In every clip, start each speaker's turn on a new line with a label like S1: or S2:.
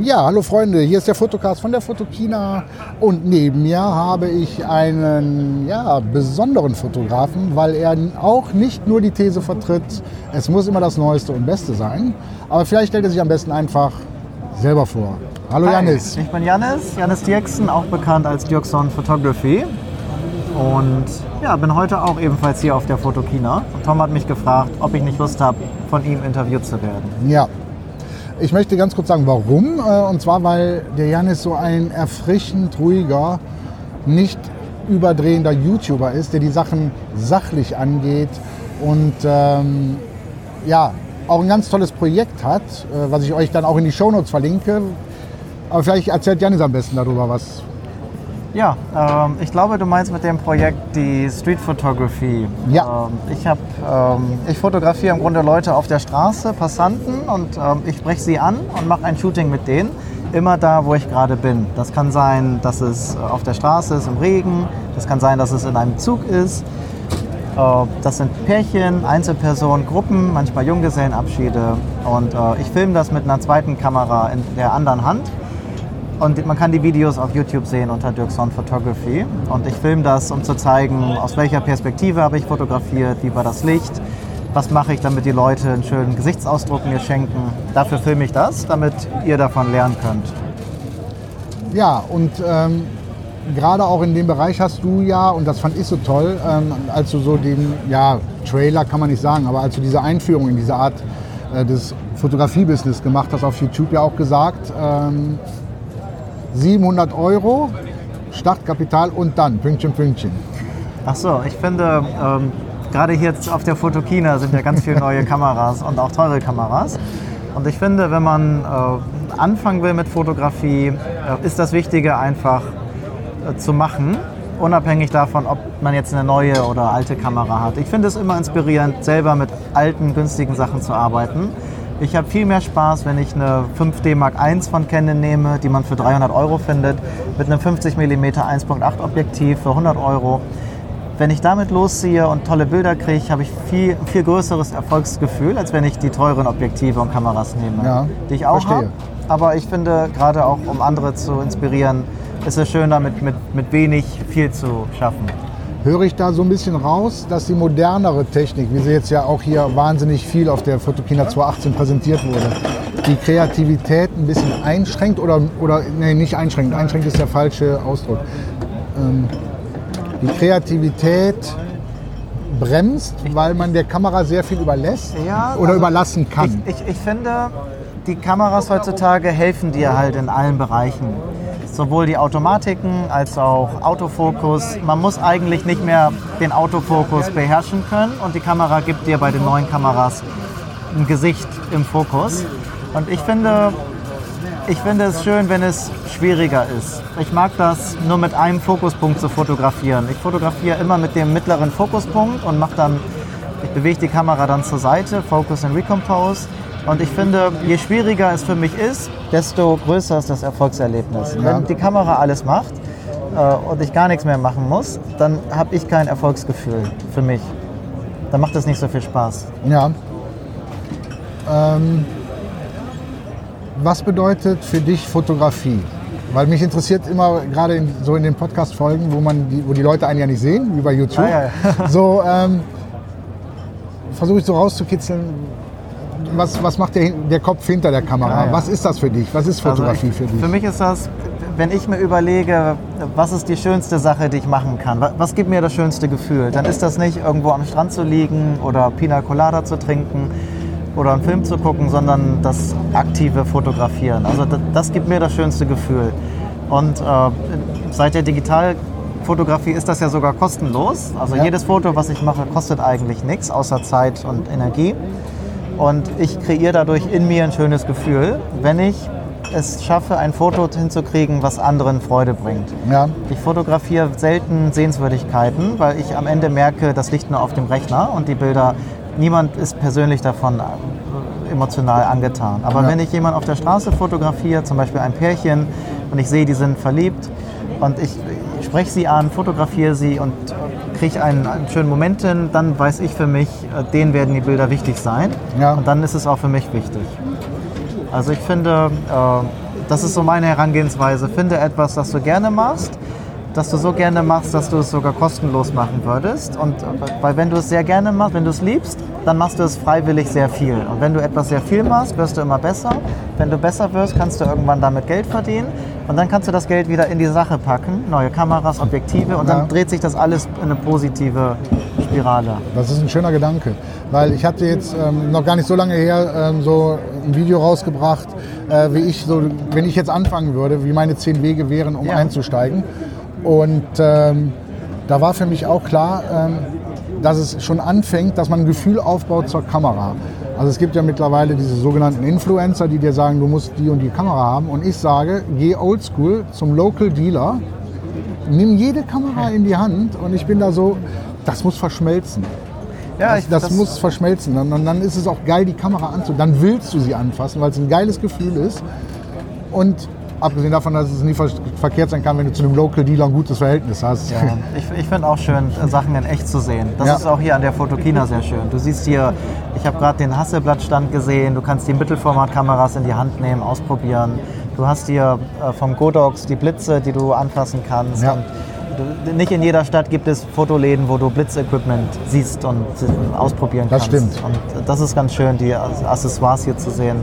S1: Ja, hallo Freunde, hier ist der Fotocast von der Fotokina und neben mir habe ich einen ja, besonderen Fotografen, weil er auch nicht nur die These vertritt, es muss immer das Neueste und Beste sein, aber vielleicht stellt er sich am besten einfach selber vor. Hallo
S2: Hi,
S1: Janis.
S2: Ich bin Janis, Janis Dirksen, auch bekannt als Dirkson Photography. Und ja, bin heute auch ebenfalls hier auf der Fotokina. Und Tom hat mich gefragt, ob ich nicht Lust habe, von ihm interviewt zu werden.
S1: Ja, ich möchte ganz kurz sagen, warum. Äh, Und zwar, weil der Janis so ein erfrischend ruhiger, nicht überdrehender YouTuber ist, der die Sachen sachlich angeht und ähm, ja, auch ein ganz tolles Projekt hat, äh, was ich euch dann auch in die Shownotes verlinke. Aber vielleicht erzählt Janis am besten darüber was.
S2: Ja, ähm, ich glaube, du meinst mit dem Projekt die Street Photography.
S1: Ja.
S2: Ähm, ich, hab, ähm, ich fotografiere im Grunde Leute auf der Straße, Passanten, und ähm, ich spreche sie an und mache ein Shooting mit denen. Immer da, wo ich gerade bin. Das kann sein, dass es äh, auf der Straße ist, im Regen. Das kann sein, dass es in einem Zug ist. Äh, Das sind Pärchen, Einzelpersonen, Gruppen, manchmal Junggesellenabschiede. Und äh, ich filme das mit einer zweiten Kamera in der anderen Hand. Und man kann die Videos auf YouTube sehen unter Dirkson Photography. Und ich filme das, um zu zeigen, aus welcher Perspektive habe ich fotografiert, wie war das Licht, was mache ich, damit die Leute einen schönen Gesichtsausdruck mir schenken. Dafür filme ich das, damit ihr davon lernen könnt.
S1: Ja, und ähm, gerade auch in dem Bereich hast du ja, und das fand ich so toll, ähm, als du so den, ja, Trailer kann man nicht sagen, aber als du diese Einführung in diese Art äh, des Fotografie-Business gemacht hast, auf YouTube ja auch gesagt, ähm, 700 Euro Startkapital und dann Pünktchen, Pünktchen.
S2: Ach so, ich finde, ähm, gerade hier jetzt auf der Fotokina sind ja ganz viele neue Kameras und auch teure Kameras. Und ich finde, wenn man äh, anfangen will mit Fotografie, äh, ist das Wichtige einfach äh, zu machen, unabhängig davon, ob man jetzt eine neue oder alte Kamera hat. Ich finde es immer inspirierend, selber mit alten, günstigen Sachen zu arbeiten. Ich habe viel mehr Spaß, wenn ich eine 5D Mark I von Canon nehme, die man für 300 Euro findet, mit einem 50 mm 1.8 Objektiv für 100 Euro. Wenn ich damit losziehe und tolle Bilder kriege, habe ich viel, viel größeres Erfolgsgefühl, als wenn ich die teuren Objektive und Kameras nehme,
S1: Ja,
S2: die ich auch habe. Aber ich finde, gerade auch um andere zu inspirieren, ist es schön, damit mit, mit wenig viel zu schaffen.
S1: Höre ich da so ein bisschen raus, dass die modernere Technik, wie sie jetzt ja auch hier wahnsinnig viel auf der Fotokina 2018 präsentiert wurde, die Kreativität ein bisschen einschränkt oder, oder nee, nicht einschränkt, einschränkt ist der falsche Ausdruck. Ähm, die Kreativität bremst, weil man der Kamera sehr viel überlässt
S2: Ja,
S1: oder
S2: also
S1: überlassen kann.
S2: Ich, ich, ich finde, die Kameras heutzutage helfen dir halt in allen Bereichen. Sowohl die Automatiken als auch Autofokus. Man muss eigentlich nicht mehr den Autofokus beherrschen können und die Kamera gibt dir bei den neuen Kameras ein Gesicht im Fokus. Und ich finde, ich finde es schön, wenn es schwieriger ist. Ich mag das nur mit einem Fokuspunkt zu fotografieren. Ich fotografiere immer mit dem mittleren Fokuspunkt und mache dann, ich bewege die Kamera dann zur Seite, Focus and Recompose. Und ich finde, je schwieriger es für mich ist, desto größer ist das Erfolgserlebnis.
S1: Ja.
S2: Wenn die Kamera alles macht äh, und ich gar nichts mehr machen muss, dann habe ich kein Erfolgsgefühl für mich. Dann macht es nicht so viel Spaß.
S1: Ja. Ähm, was bedeutet für dich Fotografie? Weil mich interessiert immer, gerade in, so in den Podcast-Folgen, wo, man die, wo die Leute einen ja nicht sehen, wie bei YouTube,
S2: Ah, ja,
S1: so ähm, versuche ich so rauszukitzeln, was, was macht der, der Kopf hinter der Kamera?
S2: Ah, ja.
S1: Was ist das für dich? Was ist Fotografie
S2: Also ich,
S1: für dich?
S2: Für mich ist das, wenn ich mir überlege, was ist die schönste Sache, die ich machen kann, wa- was gibt mir das schönste Gefühl, dann ist das nicht irgendwo am Strand zu liegen oder Pina Colada zu trinken oder einen Film zu gucken, sondern das aktive Fotografieren. Also das, das gibt mir das schönste Gefühl. Und äh, seit der Digitalfotografie ist das ja sogar kostenlos. Also
S1: Ja.
S2: jedes Foto, was ich mache, kostet eigentlich nichts, außer Zeit und Energie. Und ich kreiere dadurch in mir ein schönes Gefühl, wenn ich es schaffe, ein Foto hinzukriegen, was anderen Freude bringt.
S1: ja,
S2: Ich fotografiere selten Sehenswürdigkeiten, weil ich am Ende merke, das liegt nur auf dem Rechner und die Bilder, niemand ist persönlich davon äh, emotional angetan. Aber
S1: Ja.
S2: wenn ich jemanden auf der Straße fotografiere, zum Beispiel ein Pärchen, und ich sehe, die sind verliebt und ich, ich spreche sie an, fotografiere sie und kriege einen, einen schönen Moment hin, dann weiß ich für mich, äh, denen werden die Bilder wichtig sein.
S1: Ja.
S2: Und dann ist es auch für mich wichtig. Also ich finde, äh, das ist so meine Herangehensweise. Finde etwas, das du gerne machst, das du so gerne machst, dass du es sogar kostenlos machen würdest. Und weil wenn du es sehr gerne machst, wenn du es liebst, dann machst du es freiwillig sehr viel. Und wenn du etwas sehr viel machst, wirst du immer besser. Wenn du besser wirst, kannst du irgendwann damit Geld verdienen. Und dann kannst du das Geld wieder in die Sache packen, neue Kameras, Objektive und
S1: Ja.
S2: dann dreht sich das alles in eine positive Spirale.
S1: Das ist ein schöner Gedanke, weil ich hatte jetzt ähm, noch gar nicht so lange her ähm, so ein Video rausgebracht, äh, wie ich so, wenn ich jetzt anfangen würde, wie meine zehn Wege wären, um
S2: Ja.
S1: einzusteigen. Und ähm, da war für mich auch klar, ähm, dass es schon anfängt, dass man ein Gefühl aufbaut zur Kamera. Also es gibt ja mittlerweile diese sogenannten Influencer, die dir sagen, du musst die und die Kamera haben. Und ich sage, geh oldschool zum Local Dealer, nimm jede Kamera in die Hand und ich bin da so, das muss verschmelzen.
S2: Ja,
S1: Das, das, muss verschmelzen. Und und dann ist es auch geil, die Kamera anzunehmen. Dann willst du sie anfassen, weil es ein geiles Gefühl ist. Und abgesehen davon, dass es nie ver verkehrt sein kann, wenn du zu einem Local Dealer ein gutes Verhältnis hast.
S2: Ja, ich, ich finde auch schön, Sachen in echt zu sehen. Das
S1: Ja.
S2: ist auch hier an der Fotokina sehr schön. Du siehst hier, ich habe gerade den Hasselblatt-Stand gesehen, du kannst die Mittelformatkameras in die Hand nehmen, ausprobieren. Du hast hier äh, vom Godox die Blitze, die du anfassen kannst.
S1: Ja.
S2: Du, nicht in jeder Stadt gibt es Fotoläden, wo du Blitzequipment siehst und äh, ausprobieren
S1: Das
S2: kannst.
S1: stimmt.
S2: Und das ist ganz schön, die Accessoires hier zu sehen.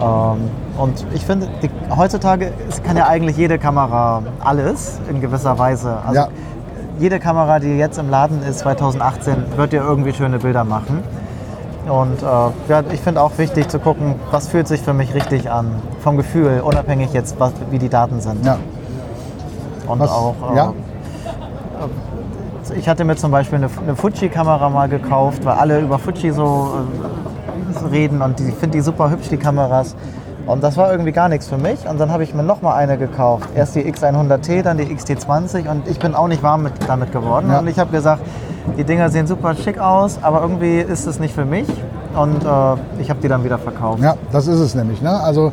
S2: Ähm, und ich finde, die, heutzutage kann ja eigentlich jede Kamera alles in gewisser Weise. Also
S1: Ja.
S2: jede Kamera, die jetzt im Laden ist, 2018, wird dir irgendwie schöne Bilder machen. Und äh, ja, ich finde auch wichtig zu gucken, was fühlt sich für mich richtig an, vom Gefühl, unabhängig jetzt, was, wie die Daten sind.
S1: Ja.
S2: Und
S1: Was-
S2: auch, äh,
S1: ja?
S2: ich hatte mir zum Beispiel eine, eine Fuji-Kamera mal gekauft, weil alle über Fuji so äh, reden und die- ich finde die super hübsch, die Kameras. Und das war irgendwie gar nichts für mich. Und dann habe ich mir noch mal eine gekauft. Erst die X100T, dann die XT20 und ich bin auch nicht warm mit, damit geworden.
S1: Ja.
S2: Und ich habe gesagt, die Dinger sehen super schick aus, aber irgendwie ist es nicht für mich. Und äh, ich habe die dann wieder verkauft.
S1: Ja, das ist es nämlich. Ne? Also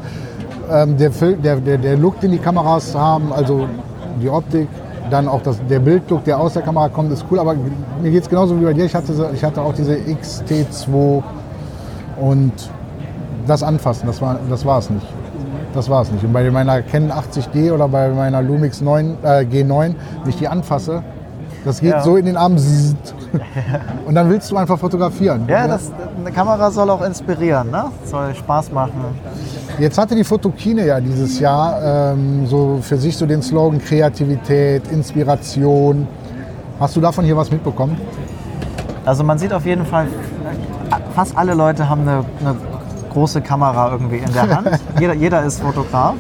S1: ähm, der, der, der, der Look, den die Kameras haben, also die Optik, dann auch das, der Bildlook, der aus der Kamera kommt, ist cool. Aber mir geht es genauso wie bei dir. Ich hatte, ich hatte auch diese XT2 und das Anfassen, das war das war es nicht. Das war es nicht. Und bei meiner Canon 80D oder bei meiner Lumix 9, äh, G9, wenn ich die anfasse, das geht
S2: Ja.
S1: so in den Arm. Und dann willst du einfach fotografieren.
S2: Ja, das, eine Kamera soll auch inspirieren, ne? Soll Spaß machen.
S1: Jetzt hatte die Fotokine ja dieses Jahr ähm, so für sich so den Slogan Kreativität, Inspiration. Hast du davon hier was mitbekommen?
S2: Also man sieht auf jeden Fall, fast alle Leute haben eine, eine große Kamera irgendwie in der Hand. jeder, jeder ist Fotograf.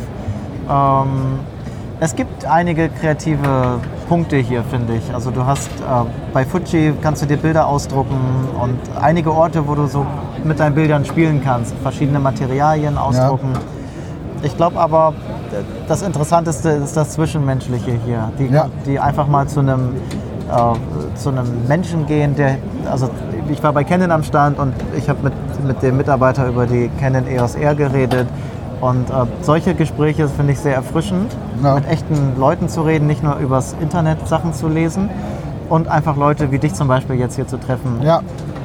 S2: Ähm, es gibt einige kreative Punkte hier, finde ich. Also du hast äh, bei Fuji kannst du dir Bilder ausdrucken und einige Orte, wo du so mit deinen Bildern spielen kannst, verschiedene Materialien ausdrucken. Ich glaube aber, das Interessanteste ist das Zwischenmenschliche hier. Die,
S1: Ja.
S2: die einfach mal zu einem, äh, zu einem Menschen gehen, der, also ich war bei Canon am Stand und ich habe mit, mit dem Mitarbeiter über die Canon EOS R geredet. Und äh, solche Gespräche finde ich sehr erfrischend,
S1: Ja.
S2: mit echten Leuten zu reden, nicht nur übers Internet Sachen zu lesen und einfach Leute wie dich zum Beispiel jetzt hier zu treffen
S1: Ja.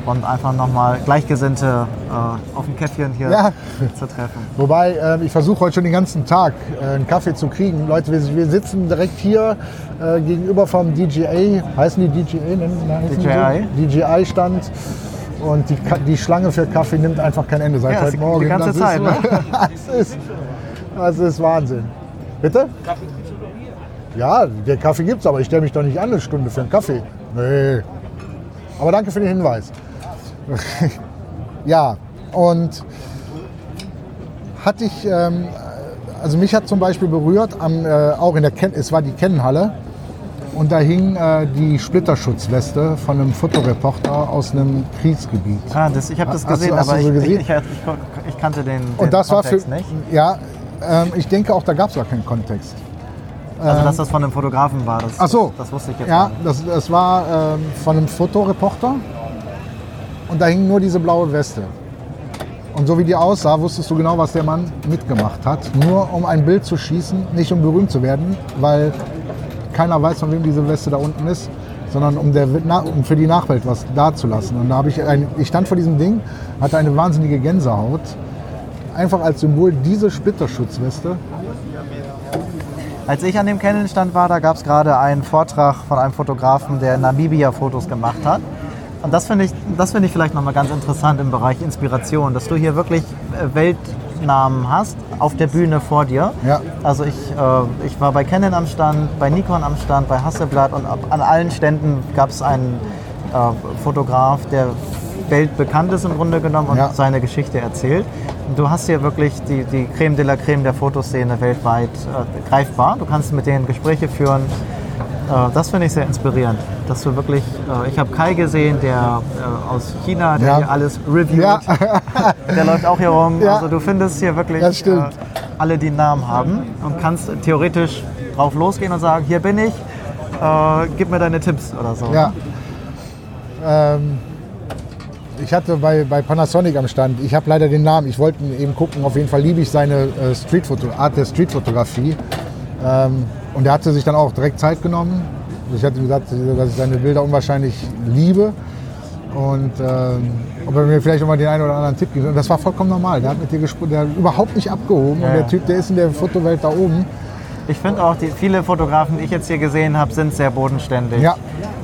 S2: und einfach nochmal Gleichgesinnte äh, auf dem Käffchen hier
S1: Ja.
S2: zu treffen.
S1: Wobei, äh, ich versuche heute schon den ganzen Tag äh, einen Kaffee zu kriegen. Leute, wir, wir sitzen direkt hier äh, gegenüber vom DJA, heißen die DJA? Nennen- nein, heißen die
S2: DJI.
S1: DJI-Stand. Und die, die Schlange für Kaffee nimmt einfach kein Ende seit
S2: Ja,
S1: heute Morgen.
S2: die ganze
S1: das
S2: Zeit,
S1: ist,
S2: ne?
S1: das, ist, das ist Wahnsinn. Bitte? Ja, der Kaffee gibt's, aber ich stelle mich doch nicht an eine Stunde für einen Kaffee. Nee. Aber danke für den Hinweis. ja, und hatte ich, ähm, also mich hat zum Beispiel berührt, am, äh, auch in der Ken es war die Kennenhalle und da hing äh, die Splitterschutzweste von einem Fotoreporter aus einem Kriegsgebiet.
S2: Ah, das, ich habe das
S1: Hast du-
S2: gesehen,
S1: hast du
S2: aber
S1: so
S2: ich,
S1: gesehen?
S2: Ich, ich, ich, kannte den, den
S1: Und das war für,
S2: Kontext nicht.
S1: ja, ähm, ich denke auch, da gab es gar keinen Kontext.
S2: Also, dass das von einem Fotografen war, das,
S1: Ach so.
S2: das, das wusste ich jetzt
S1: Ja, das, das war ähm, von einem Fotoreporter und da hing nur diese blaue Weste. Und so wie die aussah, wusstest du genau, was der Mann mitgemacht hat. Nur um ein Bild zu schießen, nicht um berühmt zu werden, weil keiner weiß, von wem diese Weste da unten ist, sondern um, der, um für die Nachwelt was dazulassen. Und da habe ich, ein, ich stand vor diesem Ding, hatte eine wahnsinnige Gänsehaut. Einfach als Symbol diese Splitterschutzweste
S2: Als ich an dem Canon-Stand war, da gab es gerade einen Vortrag von einem Fotografen, der Namibia-Fotos gemacht hat. Und das finde ich, das find ich vielleicht nochmal ganz interessant im Bereich Inspiration, dass du hier wirklich äh, Weltnamen hast auf der Bühne vor dir.
S1: Ja.
S2: Also ich, äh, ich war bei Canon am Stand, bei Nikon am Stand, bei Hasselblad und an allen Ständen gab es einen äh, Fotograf, der weltbekannt ist im Grunde genommen und
S1: Ja.
S2: seine Geschichte erzählt. Und du hast hier wirklich die, die Creme de la Creme der Fotoszene weltweit äh, greifbar. Du kannst mit denen Gespräche führen. Äh, das finde ich sehr inspirierend, dass du wirklich, äh, ich habe Kai gesehen, der äh, aus China, der
S1: Ja.
S2: hier alles reviewt.
S1: Ja.
S2: Der läuft auch hier rum. Also du findest hier wirklich
S1: stimmt.
S2: alle, die einen Namen haben und kannst theoretisch drauf losgehen und sagen, hier bin ich, äh, gib mir deine Tipps oder so.
S1: Ja. Ähm, ich hatte bei, bei Panasonic am Stand, ich habe leider den Namen, ich wollte eben gucken, auf jeden Fall liebe ich seine äh, Streetfoto, Art der Streetfotografie. Ähm, und er hatte sich dann auch direkt Zeit genommen. Ich hatte gesagt, dass ich seine Bilder unwahrscheinlich liebe. Und ähm, ob er mir vielleicht auch mal den einen oder anderen Tipp gibt. Und das war vollkommen normal. Der hat mit dir gesprochen, der hat überhaupt nicht abgehoben.
S2: Ja,
S1: und der. Typ, der ist in der Fotowelt da oben.
S2: Ich finde auch, die, viele Fotografen, die ich jetzt hier gesehen habe, sind sehr bodenständig.
S1: Ja.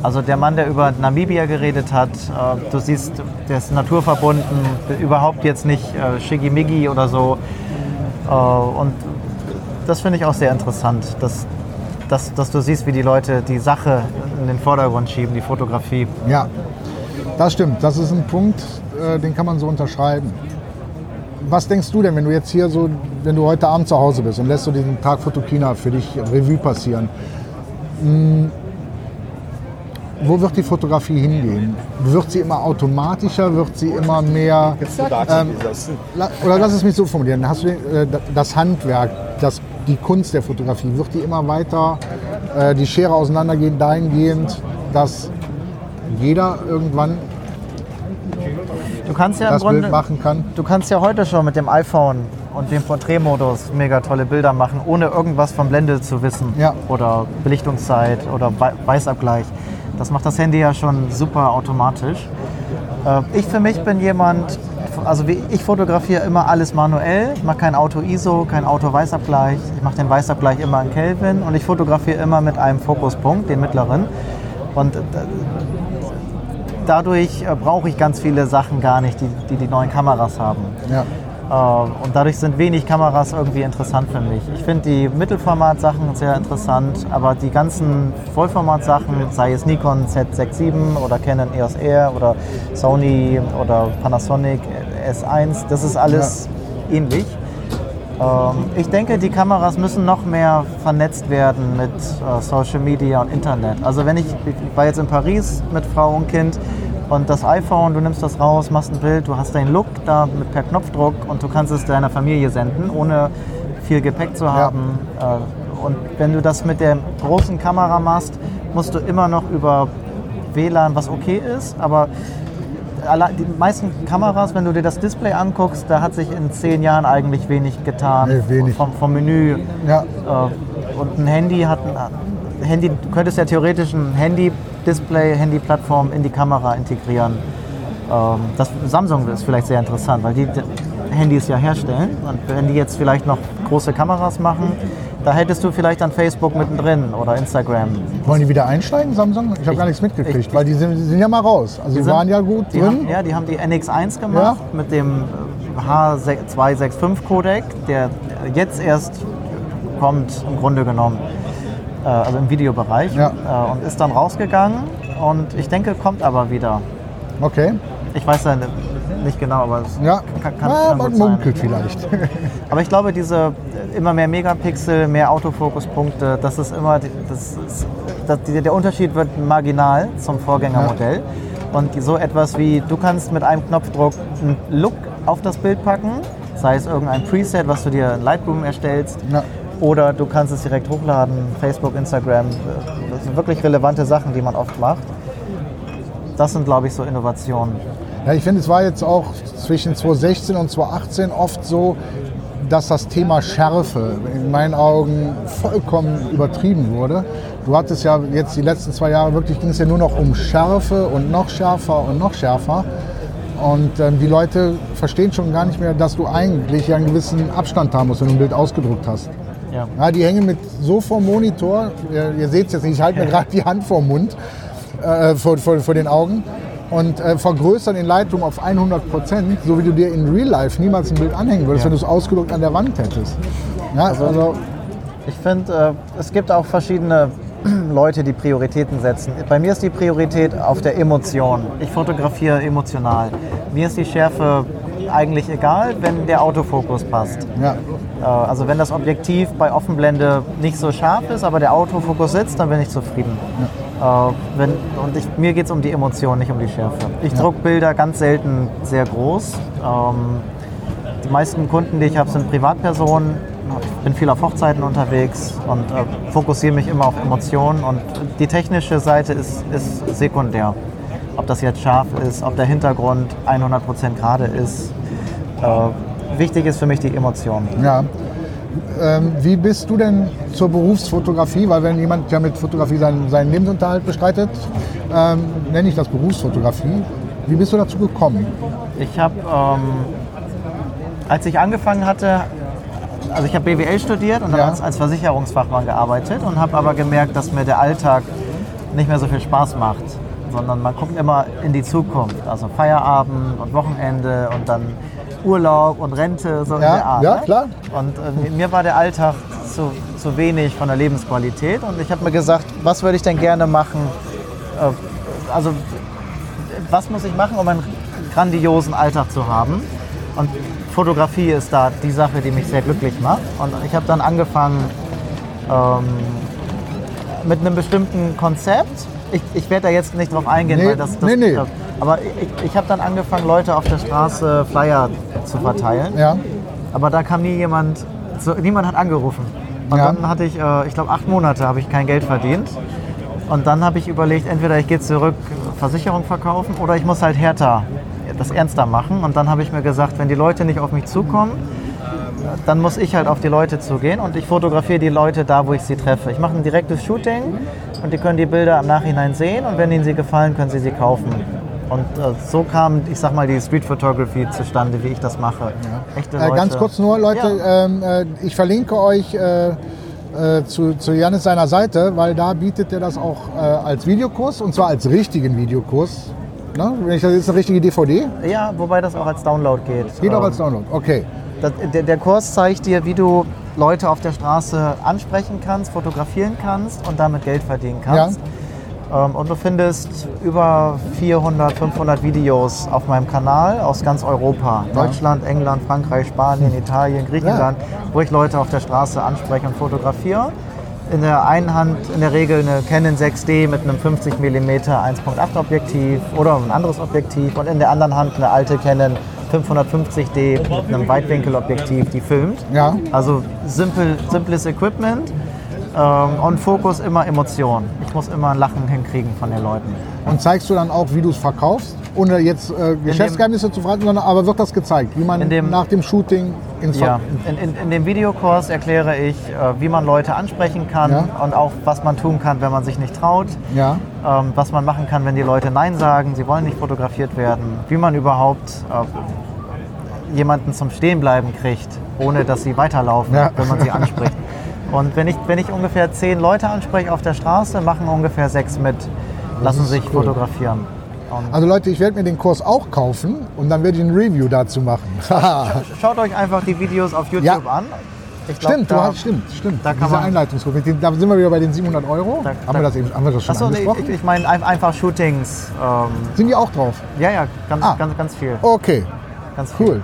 S2: Also der Mann, der über Namibia geredet hat, äh, du siehst, der ist naturverbunden, überhaupt jetzt nicht äh, Shigimigi oder so. Äh, und das finde ich auch sehr interessant, dass, dass, dass du siehst, wie die Leute die Sache in den Vordergrund schieben, die Fotografie.
S1: Ja, das stimmt. Das ist ein Punkt, äh, den kann man so unterschreiben. Was denkst du denn, wenn du jetzt hier so, wenn du heute Abend zu Hause bist und lässt so diesen Tag Fotokina für dich Revue passieren? Hm, Wo wird die Fotografie hingehen? Wird sie immer automatischer? Wird sie immer mehr. Ähm, oder lass es mich so formulieren. Hast du den, äh, das Handwerk, das, die Kunst der Fotografie, wird die immer weiter äh, die Schere auseinandergehen, dahingehend, dass jeder irgendwann
S2: Du kannst ja im
S1: das Bild
S2: Grunde,
S1: machen kann?
S2: du kannst ja heute schon mit dem iPhone und dem Porträtmodus mega tolle Bilder machen, ohne irgendwas von Blende zu wissen
S1: Ja.
S2: oder Belichtungszeit oder Wei- Weißabgleich. Das macht das Handy ja schon super automatisch. Äh, Ich für mich bin jemand, also ich fotografiere immer alles manuell. Ich mache kein Auto-ISO, kein Auto-Weißabgleich. Ich mache den Weißabgleich immer in Kelvin und ich fotografiere immer mit einem Fokuspunkt, den mittleren. Und äh, dadurch äh, brauche ich ganz viele Sachen gar nicht, die die, die neuen Kameras haben.
S1: Ja.
S2: Äh, Und dadurch sind wenig Kameras irgendwie interessant für mich. Ich finde die Mittelformat-Sachen sehr interessant, aber die ganzen Vollformat-Sachen, sei es Nikon Z67 oder Canon EOS R oder Sony oder Panasonic S1, das ist alles ähnlich. Ähm, Ich denke, die Kameras müssen noch mehr vernetzt werden mit äh, Social Media und Internet. Also wenn ich, ich war jetzt in Paris mit Frau und Kind und das iPhone, du nimmst das raus, machst ein Bild, du hast deinen Look da mit per Knopfdruck und du kannst es deiner Familie senden, ohne viel Gepäck zu haben. Äh, Und wenn du das mit der großen Kamera machst, musst du immer noch über WLAN, was okay ist, aber die meisten Kameras, wenn du dir das Display anguckst, da hat sich in zehn Jahren eigentlich wenig getan.
S1: Nee, wenig.
S2: Vom, vom Menü.
S1: Ja.
S2: Äh, und ein Handy hat ein Handy, du könntest ja theoretisch ein Handy-Display, Handy-Plattform in die Kamera integrieren. Ähm, das Samsung ist vielleicht sehr interessant, weil die Handys ja herstellen. Und wenn die jetzt vielleicht noch große Kameras machen, da hättest du vielleicht dann Facebook mittendrin oder Instagram.
S1: Wollen die wieder einsteigen, Samsung? Ich habe gar nichts mitgekriegt,
S2: ich-
S1: weil die sind, die sind ja mal raus. Also die,
S2: sind-
S1: waren ja gut drin.
S2: Haben, ja, die haben die NX1 gemacht mit dem äh, H265 Codec, der jetzt erst kommt im Grunde genommen, äh, also im Videobereich
S1: Ja.
S2: äh, und ist dann rausgegangen und ich denke, kommt aber wieder.
S1: Okay.
S2: Ich weiß ja nicht genau, aber es
S1: Ja,
S2: kann, kann,
S1: ja
S2: kann
S1: man munkelt vielleicht.
S2: Aber ich glaube, diese äh, immer mehr Megapixel, mehr Autofokuspunkte, das ist immer, das ist, das, der Unterschied wird marginal zum Vorgängermodell. Und so etwas wie, du kannst mit einem Knopfdruck einen Look auf das Bild packen, sei es irgendein Preset, was du dir in Lightroom erstellst,
S1: Ja.
S2: oder du kannst es direkt hochladen, Facebook, Instagram, äh, das sind wirklich relevante Sachen, die man oft macht. Das sind, glaube ich, so Innovationen.
S1: Ja, ich finde, es war jetzt auch zwischen 2016 und 2018 oft so, dass das Thema Schärfe in meinen Augen vollkommen übertrieben wurde. Du hattest ja jetzt die letzten zwei Jahre wirklich ging es ja nur noch um Schärfe und noch schärfer und noch schärfer. Und ähm, die Leute verstehen schon gar nicht mehr, dass du eigentlich ja einen gewissen Abstand haben musst, wenn du ein Bild ausgedruckt hast.
S2: Ja.
S1: die hängen mit so vor dem Monitor, ihr, ihr seht es jetzt nicht, ich halte mir gerade die Hand vor dem Mund, äh, vor, vor, vor den Augen und äh, vergrößern in Lightroom auf 100 Prozent, so wie du dir in Real Life niemals ein Bild anhängen würdest,
S2: Ja.
S1: wenn du es ausgedruckt an der Wand hättest. Ja, also,
S2: Ich finde, äh, es gibt auch verschiedene Leute, die Prioritäten setzen. Bei mir ist die Priorität auf der Emotion. Ich fotografiere emotional. Mir ist die Schärfe eigentlich egal, wenn der Autofokus passt.
S1: ja.
S2: Äh, Also wenn das Objektiv bei Offenblende nicht so scharf ist, aber der Autofokus sitzt, dann bin ich zufrieden. Äh, wenn, und ich, mir geht es um die Emotion, nicht um die Schärfe. Ich druck Bilder ganz selten sehr groß. Ähm, die meisten Kunden, die ich habe, sind Privatpersonen. Ich bin viel auf Hochzeiten unterwegs und äh, fokussiere mich immer auf Emotionen. Und die technische Seite ist, ist sekundär. Ob das jetzt scharf ist, ob der Hintergrund 100% gerade ist. Äh, wichtig ist für mich die Emotion.
S1: Ja. Ähm, wie bist du denn zur Berufsfotografie? Weil wenn jemand ja mit Fotografie seinen, seinen Lebensunterhalt bestreitet, ähm, nenne ich das Berufsfotografie. Wie bist du dazu gekommen?
S2: Ich habe, ähm, als ich angefangen hatte, also ich habe BWL studiert und dann
S1: Ja.
S2: als, als Versicherungsfachmann gearbeitet und habe aber gemerkt, dass mir der Alltag nicht mehr so viel Spaß macht, sondern man guckt immer in die Zukunft, also Feierabend und Wochenende und dann Urlaub und Rente, so in
S1: Ja,
S2: der Art.
S1: ja,
S2: ne?
S1: klar.
S2: Und äh, mir war der Alltag zu, zu wenig von der Lebensqualität und ich habe mir gesagt, was würde ich denn gerne machen? Äh, also was muss ich machen, um einen grandiosen Alltag zu haben? Und Fotografie ist da die Sache, die mich sehr glücklich macht. Und ich habe dann angefangen ähm, mit einem bestimmten Konzept. Ich, ich werde da jetzt nicht drauf eingehen,
S1: Nee,
S2: weil das, das
S1: nee, nee.
S2: aber ich, ich habe dann angefangen, Leute auf der Straße Flyer zu verteilen.
S1: Ja,
S2: Aber da kam nie jemand, so, niemand hat angerufen. Und
S1: Ja.
S2: dann hatte ich, äh, ich glaube, acht Monate habe ich kein Geld verdient. Und dann habe ich überlegt, entweder ich gehe zurück Versicherung verkaufen oder ich muss halt härter das ernster machen. Und dann habe ich mir gesagt, wenn die Leute nicht auf mich zukommen, dann muss ich halt auf die Leute zugehen und ich fotografiere die Leute da, wo ich sie treffe. Ich mache ein direktes Shooting und die können die Bilder im Nachhinein sehen und wenn ihnen sie gefallen, können sie sie kaufen. Und äh, so kam, ich sag mal, die Street Photography zustande, wie ich das mache. Echte
S1: äh, ganz
S2: Leute-
S1: kurz nur, Leute,
S2: Ja.
S1: ähm, äh, ich verlinke euch äh, äh, zu, zu Janis seiner Seite, weil da bietet er das auch äh, als Videokurs und zwar als richtigen Videokurs. Ne? Ich das ist eine richtige DVD?
S2: Ja, wobei das auch als Download geht.
S1: Geht auch
S2: Ähm,
S1: als Download. Okay.
S2: Das, der, der Kurs zeigt dir, wie du Leute auf der Straße ansprechen kannst, fotografieren kannst und damit Geld verdienen kannst. Ähm, und du findest über 400, 500 Videos auf meinem Kanal aus ganz Europa. Deutschland, England, Frankreich, Spanien, Italien, Griechenland, wo ich Leute auf der Straße anspreche und fotografiere. In der einen Hand in der Regel eine Canon 6D mit einem 50 mm 1.8 Objektiv oder ein anderes Objektiv und in der anderen Hand eine alte Canon 550D mit einem Weitwinkelobjektiv, die filmt.
S1: Ja.
S2: Also simpel, simples Equipment ähm, und Fokus immer Emotion. Muss immer ein Lachen hinkriegen von den Leuten.
S1: Und zeigst du dann auch, wie du es verkaufst? Ohne jetzt äh, Geschäftsgeheimnisse zu fragen, sondern aber wird das gezeigt, wie man
S2: dem-
S1: nach dem Shooting ins
S2: Ja, in, in, in dem Videokurs erkläre ich, äh, wie man Leute ansprechen kann
S1: Ja.
S2: und auch, was man tun kann, wenn man sich nicht traut.
S1: Ja.
S2: Ähm, was man machen kann, wenn die Leute Nein sagen, sie wollen nicht fotografiert werden. Wie man überhaupt äh, jemanden zum Stehenbleiben kriegt, ohne dass sie weiterlaufen,
S1: Ja.
S2: wenn man sie anspricht. Und wenn ich, wenn ich ungefähr zehn Leute anspreche auf der Straße, machen ungefähr sechs mit, lassen sich
S1: cool.
S2: fotografieren. Und
S1: Also Leute, ich werde mir den Kurs auch kaufen und dann werde ich ein Review dazu machen.
S2: schaut euch einfach die Videos auf YouTube
S1: Ja.
S2: an. Ich glaub,
S1: stimmt, du
S2: da-
S1: hast, stimmt, stimmt.
S2: da kann
S1: Diese
S2: man-
S1: Einleitungskurs, den- da sind wir wieder bei den 700 Euro.
S2: Da-
S1: haben, wir das eben, haben wir das schon
S2: Achso,
S1: angesprochen?
S2: ich, ich meine ein- einfach Shootings. Ähm,
S1: Sind die auch drauf?
S2: ja, ja, ganz,
S1: Ah.
S2: ganz, ganz viel.
S1: Okay,
S2: Ganz viel.
S1: cool.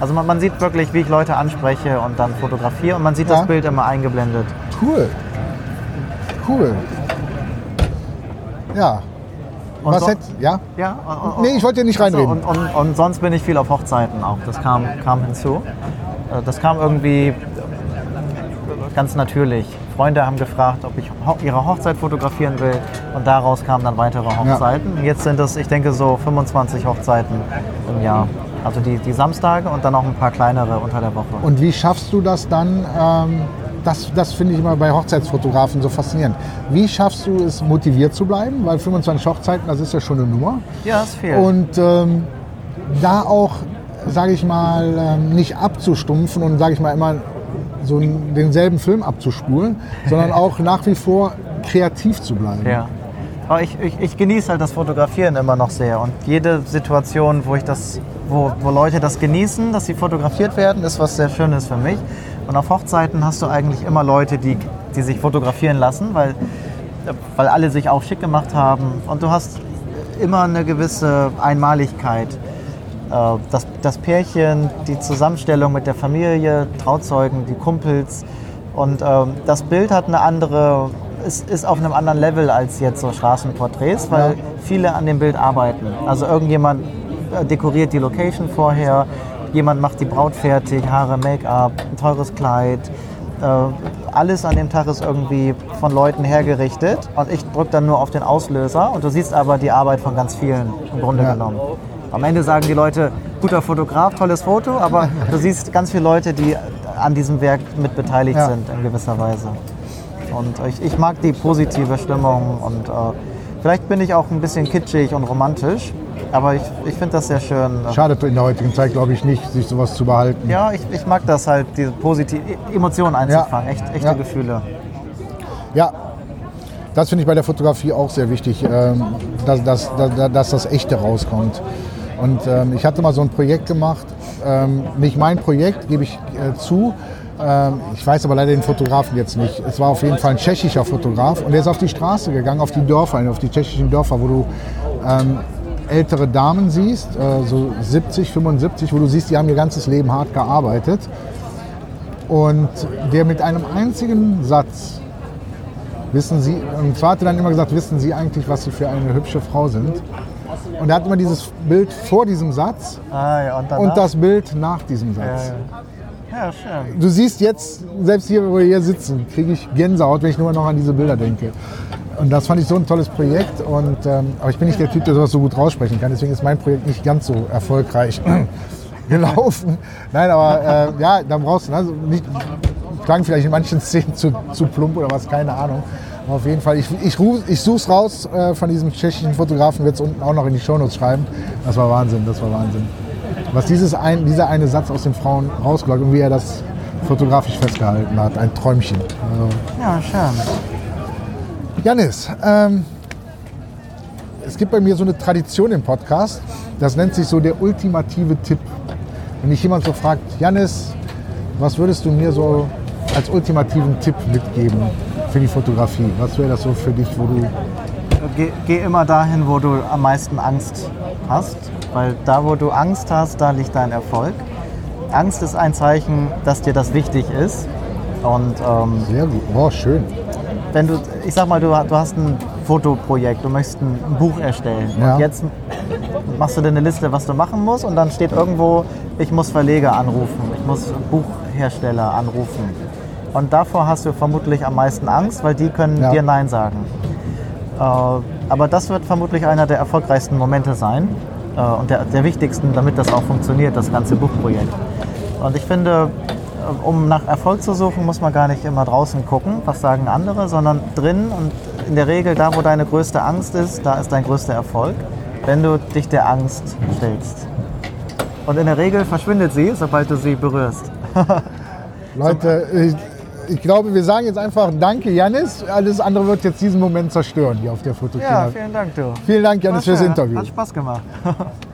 S2: Also man, man sieht wirklich, wie ich Leute anspreche und dann fotografiere und man sieht
S1: Ja.
S2: das Bild immer eingeblendet.
S1: Cool. Cool. Ja.
S2: Und
S1: Was
S2: so-
S1: hätt, ja?
S2: Ja, und,
S1: Nee, ich wollte dir nicht reinreden.
S2: und, und, und sonst bin ich viel auf Hochzeiten auch. Das kam, kam hinzu. Äh, Das kam irgendwie ganz natürlich. Freunde haben gefragt, ob ich ihre Hochzeit fotografieren will und daraus kamen dann weitere Hochzeiten. Jetzt sind es, ich denke, so 25 Hochzeiten im Jahr. Also die, die Samstage und dann noch ein paar kleinere unter der Woche.
S1: Und wie schaffst du das dann? Ähm, das das finde ich immer bei Hochzeitsfotografen so faszinierend. Wie schaffst du es, motiviert zu bleiben? Weil 25 Hochzeiten, das ist ja schon eine Nummer.
S2: ja, ist viel.
S1: Und ähm, da auch, sage ich mal, ähm, nicht abzustumpfen und, sage ich mal, immer so denselben Film abzuspulen, sondern auch nach wie vor kreativ zu bleiben.
S2: Ja. Aber ich, ich, ich genieße halt das Fotografieren immer noch sehr. Und jede Situation, wo ich das, wo, wo Leute das genießen, dass sie fotografiert werden, ist was sehr Schönes für mich. Und auf Hochzeiten hast du eigentlich immer Leute, die, die sich fotografieren lassen, weil, weil alle sich auch schick gemacht haben. Und du hast immer eine gewisse Einmaligkeit. Äh, Das, das Pärchen, die Zusammenstellung mit der Familie, Trauzeugen, die Kumpels. Und ähm, das Bild hat eine andere, ist, ist auf einem anderen Level als jetzt so Straßenporträts, weil
S1: Ja.
S2: viele an dem Bild arbeiten. Also irgendjemand äh, dekoriert die Location vorher, jemand macht die Braut fertig, Haare, Make-up, ein teures Kleid. Äh, alles an dem Tag ist irgendwie von Leuten hergerichtet und ich drücke dann nur auf den Auslöser und du siehst aber die Arbeit von ganz vielen im Grunde
S1: Ja.
S2: genommen. Am Ende sagen die Leute, guter Fotograf, tolles Foto, aber du siehst ganz viele Leute, die an diesem Werk mit beteiligt
S1: Ja.
S2: sind in gewisser Weise. Und ich, ich mag die positive Stimmung und äh, vielleicht bin ich auch ein bisschen kitschig und romantisch, aber ich, ich finde das sehr schön.
S1: Schadet in der heutigen Zeit, glaube ich, nicht, sich sowas zu behalten.
S2: Ja, ich, ich mag das halt, diese positive Emotionen einzufangen, echt, echte
S1: Ja.
S2: Gefühle.
S1: Ja, das finde ich bei der Fotografie auch sehr wichtig, ähm, dass, dass, dass, dass das Echte rauskommt. Und ähm, ich hatte mal so ein Projekt gemacht, ähm, nicht mein Projekt, gebe ich äh, zu. Ähm, ich weiß aber leider den Fotografen jetzt nicht. Es war auf jeden Fall ein tschechischer Fotograf und der ist auf die Straße gegangen, auf die Dörfer, auf die tschechischen Dörfer, wo du ähm, ältere Damen siehst, äh, so 70, 75, wo du siehst, die haben ihr ganzes Leben hart gearbeitet. Und der mit einem einzigen Satz Wissen Sie, und zwar hat er dann immer gesagt, wissen Sie eigentlich, was Sie für eine hübsche Frau sind? Und er hat immer dieses Bild vor diesem Satz
S2: Ah, ja, und,
S1: und das Bild nach diesem Satz.
S2: ja. ja, schön.
S1: Du siehst jetzt, selbst hier, wo wir hier sitzen, kriege ich Gänsehaut, wenn ich nur noch an diese Bilder denke. Und das fand ich so ein tolles Projekt. Und, ähm, aber ich bin nicht der Typ, der sowas so gut raussprechen kann. Deswegen ist mein Projekt nicht ganz so erfolgreich gelaufen. Nein, aber äh, ja, da brauchst du also nicht, klang vielleicht in manchen Szenen zu, zu plump oder was, keine Ahnung. Aber auf jeden Fall, ich, ich, ich suche es raus äh, von diesem tschechischen Fotografen, werde es unten auch noch in die Shownotes schreiben. Das war Wahnsinn, das war Wahnsinn. Was dieses ein, dieser eine Satz aus den Frauen rausgelockt und wie er das fotografisch festgehalten hat, ein Träumchen. Also,
S2: Ja, schön.
S1: Janis, ähm, es gibt bei mir so eine Tradition im Podcast, das nennt sich so der ultimative Tipp. Wenn dich jemand so fragt, Janis, was würdest du mir so als ultimativen Tipp mitgeben für die Fotografie? Was wäre das so für dich, wo du...
S2: Geh, geh immer dahin, wo du am meisten Angst hast, weil da, wo du Angst hast, da liegt dein Erfolg. Angst ist ein Zeichen, dass dir das wichtig ist. Und ähm,
S1: Sehr gut, oh schön.
S2: wenn du, ich sag mal, du, du hast ein Fotoprojekt, du möchtest ein Buch erstellen.
S1: Ja.
S2: Und jetzt machst du dir eine Liste, was du machen musst, und dann steht irgendwo, ich muss Verleger anrufen, ich muss Buchhersteller anrufen. Und davor hast du vermutlich am meisten Angst, weil die können
S1: Ja.
S2: dir Nein sagen. Äh, aber das wird vermutlich einer der erfolgreichsten Momente sein äh, und der, der wichtigsten, damit das auch funktioniert, das ganze Buchprojekt. Und ich finde, äh, um nach Erfolg zu suchen, muss man gar nicht immer draußen gucken, was sagen andere, sondern drin und in der Regel da, wo deine größte Angst ist, da ist dein größter Erfolg, wenn du dich der Angst stellst. Und in der Regel verschwindet sie, sobald du sie berührst.
S1: Leute, ich, ich glaube, wir sagen jetzt einfach Danke, Janis. Alles andere wird jetzt diesen Moment zerstören hier auf der Fotokina.
S2: Ja, vielen Dank, du.
S1: Vielen Dank, Janis, fürs Interview.
S2: Hat Spaß gemacht.